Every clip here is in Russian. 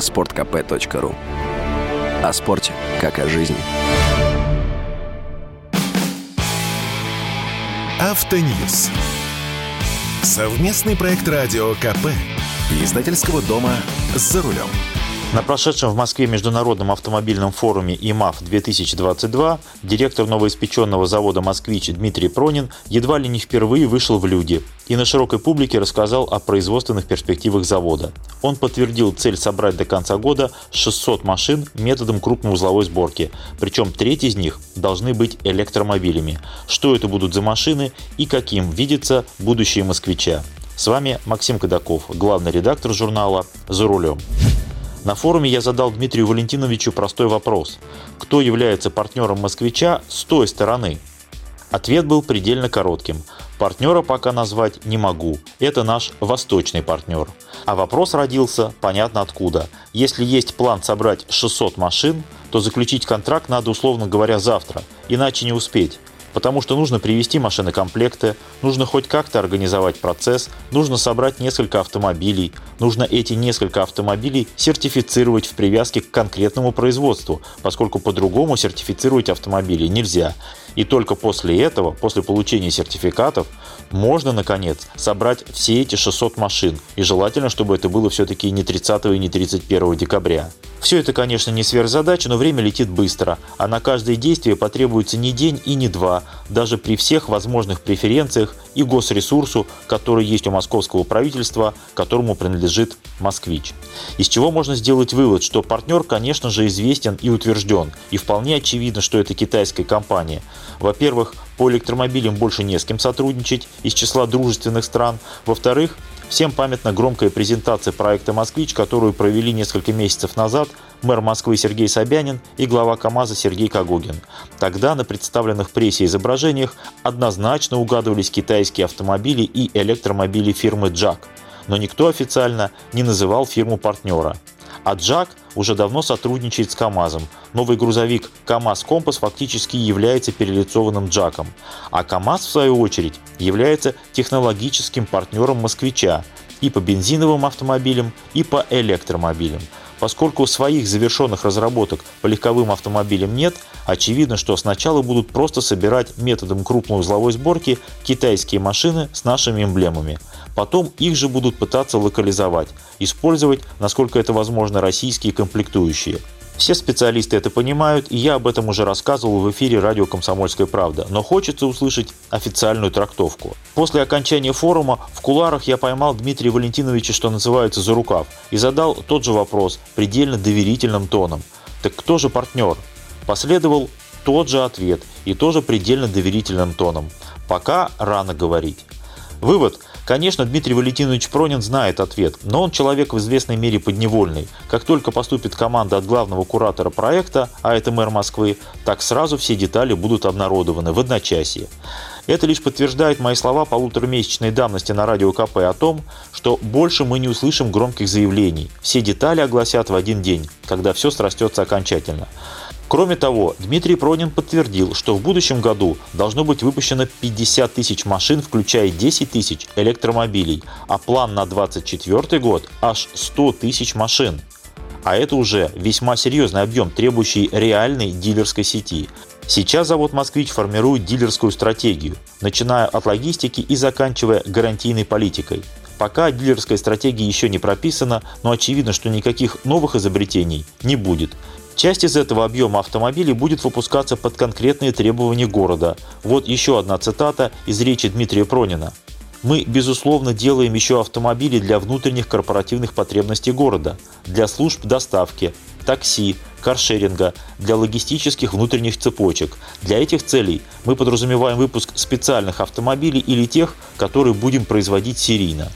sportkp.ru О спорте, как о жизни. Автоньюз. Совместный проект радио КП. Издательского дома «За рулем». На прошедшем в Москве международном автомобильном форуме ИМАФ-2022 директор новоиспеченного завода «Москвич» Дмитрий Пронин едва ли не впервые вышел в люди и на широкой публике рассказал о производственных перспективах завода. Он подтвердил цель собрать до конца года 600 машин методом крупноузловой сборки, причем треть из них должны быть электромобилями. Что это будут за машины и каким видится будущее москвича. С вами Максим Кадаков, главный редактор журнала «За рулем». На форуме я задал Дмитрию Валентиновичу простой вопрос. Кто является партнером «Москвича» с той стороны? Ответ был предельно коротким. Партнера пока назвать не могу. Это наш восточный партнер. А вопрос родился понятно откуда. Если есть план собрать 600 машин, то заключить контракт надо, условно говоря, завтра. Иначе не успеть потому что нужно привести машины-комплекты, нужно хоть как-то организовать процесс, нужно собрать несколько автомобилей, нужно эти несколько автомобилей сертифицировать в привязке к конкретному производству, поскольку по-другому сертифицировать автомобили нельзя. И только после этого, после получения сертификатов, можно, наконец, собрать все эти 600 машин. И желательно, чтобы это было все-таки не 30 и не 31 декабря. Все это, конечно, не сверхзадача, но время летит быстро, а на каждое действие потребуется не день и не два, даже при всех возможных преференциях и госресурсу, который есть у московского правительства, которому принадлежит «Москвич». Из чего можно сделать вывод, что партнер, конечно же, известен и утвержден, и вполне очевидно, что это китайская компания. Во-первых, по электромобилям больше не с кем сотрудничать из числа дружественных стран. Во-вторых, Всем памятна громкая презентация проекта «Москвич», которую провели несколько месяцев назад мэр Москвы Сергей Собянин и глава КАМАЗа Сергей Кагогин. Тогда на представленных прессе изображениях однозначно угадывались китайские автомобили и электромобили фирмы «Джак», но никто официально не называл фирму партнера. А Джак уже давно сотрудничает с КАМАЗом. Новый грузовик КАМАЗ Компас фактически является перелицованным Джаком. А КАМАЗ, в свою очередь, является технологическим партнером москвича и по бензиновым автомобилям, и по электромобилям. Поскольку своих завершенных разработок по легковым автомобилям нет, очевидно, что сначала будут просто собирать методом крупной узловой сборки китайские машины с нашими эмблемами. Потом их же будут пытаться локализовать, использовать, насколько это возможно, российские комплектующие. Все специалисты это понимают, и я об этом уже рассказывал в эфире радио «Комсомольская правда», но хочется услышать официальную трактовку. После окончания форума в куларах я поймал Дмитрия Валентиновича, что называется, за рукав, и задал тот же вопрос предельно доверительным тоном. Так кто же партнер? Последовал тот же ответ и тоже предельно доверительным тоном. Пока рано говорить. Вывод. Конечно, Дмитрий Валентинович Пронин знает ответ, но он человек в известной мере подневольный. Как только поступит команда от главного куратора проекта, а это мэр Москвы, так сразу все детали будут обнародованы в одночасье. Это лишь подтверждает мои слова полуторамесячной давности на радио КП о том, что больше мы не услышим громких заявлений. Все детали огласят в один день, когда все срастется окончательно. Кроме того, Дмитрий Пронин подтвердил, что в будущем году должно быть выпущено 50 тысяч машин, включая 10 тысяч электромобилей, а план на 2024 год аж 100 тысяч машин. А это уже весьма серьезный объем, требующий реальной дилерской сети. Сейчас завод «Москвич» формирует дилерскую стратегию, начиная от логистики и заканчивая гарантийной политикой. Пока дилерская стратегия еще не прописана, но очевидно, что никаких новых изобретений не будет. Часть из этого объема автомобилей будет выпускаться под конкретные требования города. Вот еще одна цитата из речи Дмитрия Пронина. Мы, безусловно, делаем еще автомобили для внутренних корпоративных потребностей города, для служб доставки, такси, каршеринга, для логистических внутренних цепочек. Для этих целей мы подразумеваем выпуск специальных автомобилей или тех, которые будем производить серийно.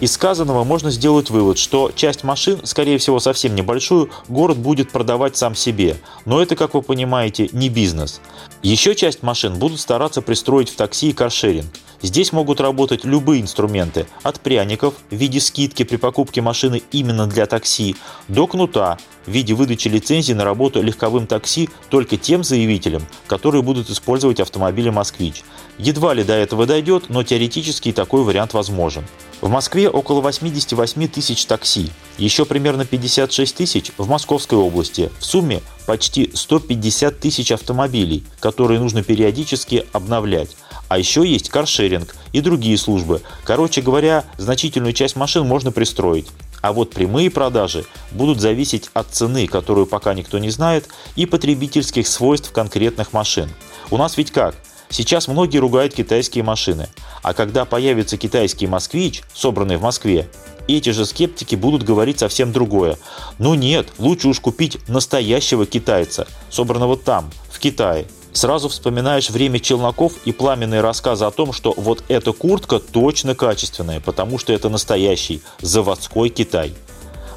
Из сказанного можно сделать вывод, что часть машин, скорее всего совсем небольшую, город будет продавать сам себе. Но это, как вы понимаете, не бизнес. Еще часть машин будут стараться пристроить в такси и каршеринг. Здесь могут работать любые инструменты, от пряников в виде скидки при покупке машины именно для такси, до кнута в виде выдачи лицензии на работу легковым такси только тем заявителям, которые будут использовать автомобили «Москвич». Едва ли до этого дойдет, но теоретически такой вариант возможен. В Москве около 88 тысяч такси, еще примерно 56 тысяч в Московской области. В сумме почти 150 тысяч автомобилей, которые нужно периодически обновлять. А еще есть каршеринг и другие службы. Короче говоря, значительную часть машин можно пристроить. А вот прямые продажи будут зависеть от цены, которую пока никто не знает, и потребительских свойств конкретных машин. У нас ведь как? Сейчас многие ругают китайские машины. А когда появится китайский «Москвич», собранный в Москве, эти же скептики будут говорить совсем другое. Ну нет, лучше уж купить настоящего китайца, собранного там, в Китае. Сразу вспоминаешь время челноков и пламенные рассказы о том, что вот эта куртка точно качественная, потому что это настоящий заводской Китай.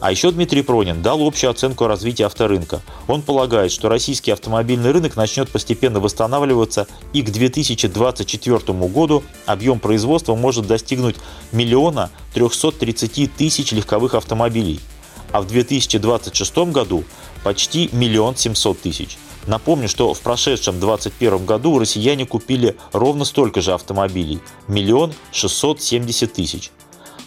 А еще Дмитрий Пронин дал общую оценку развития авторынка. Он полагает, что российский автомобильный рынок начнет постепенно восстанавливаться и к 2024 году объем производства может достигнуть миллиона 330 тысяч легковых автомобилей, а в 2026 году почти миллион 700 тысяч. Напомню, что в прошедшем 2021 году россияне купили ровно столько же автомобилей – миллион 670 тысяч.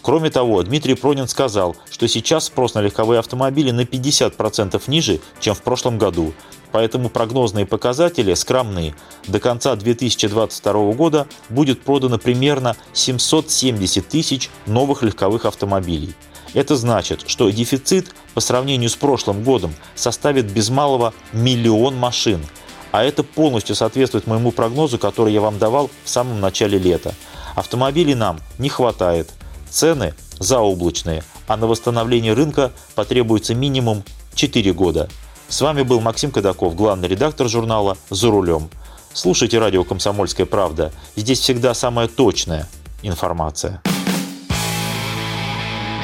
Кроме того, Дмитрий Пронин сказал, что сейчас спрос на легковые автомобили на 50% ниже, чем в прошлом году. Поэтому прогнозные показатели скромные. До конца 2022 года будет продано примерно 770 тысяч новых легковых автомобилей. Это значит, что дефицит по сравнению с прошлым годом составит без малого миллион машин. А это полностью соответствует моему прогнозу, который я вам давал в самом начале лета. Автомобилей нам не хватает. Цены заоблачные, а на восстановление рынка потребуется минимум 4 года. С вами был Максим Кадаков, главный редактор журнала «За рулем». Слушайте радио «Комсомольская правда». Здесь всегда самая точная информация.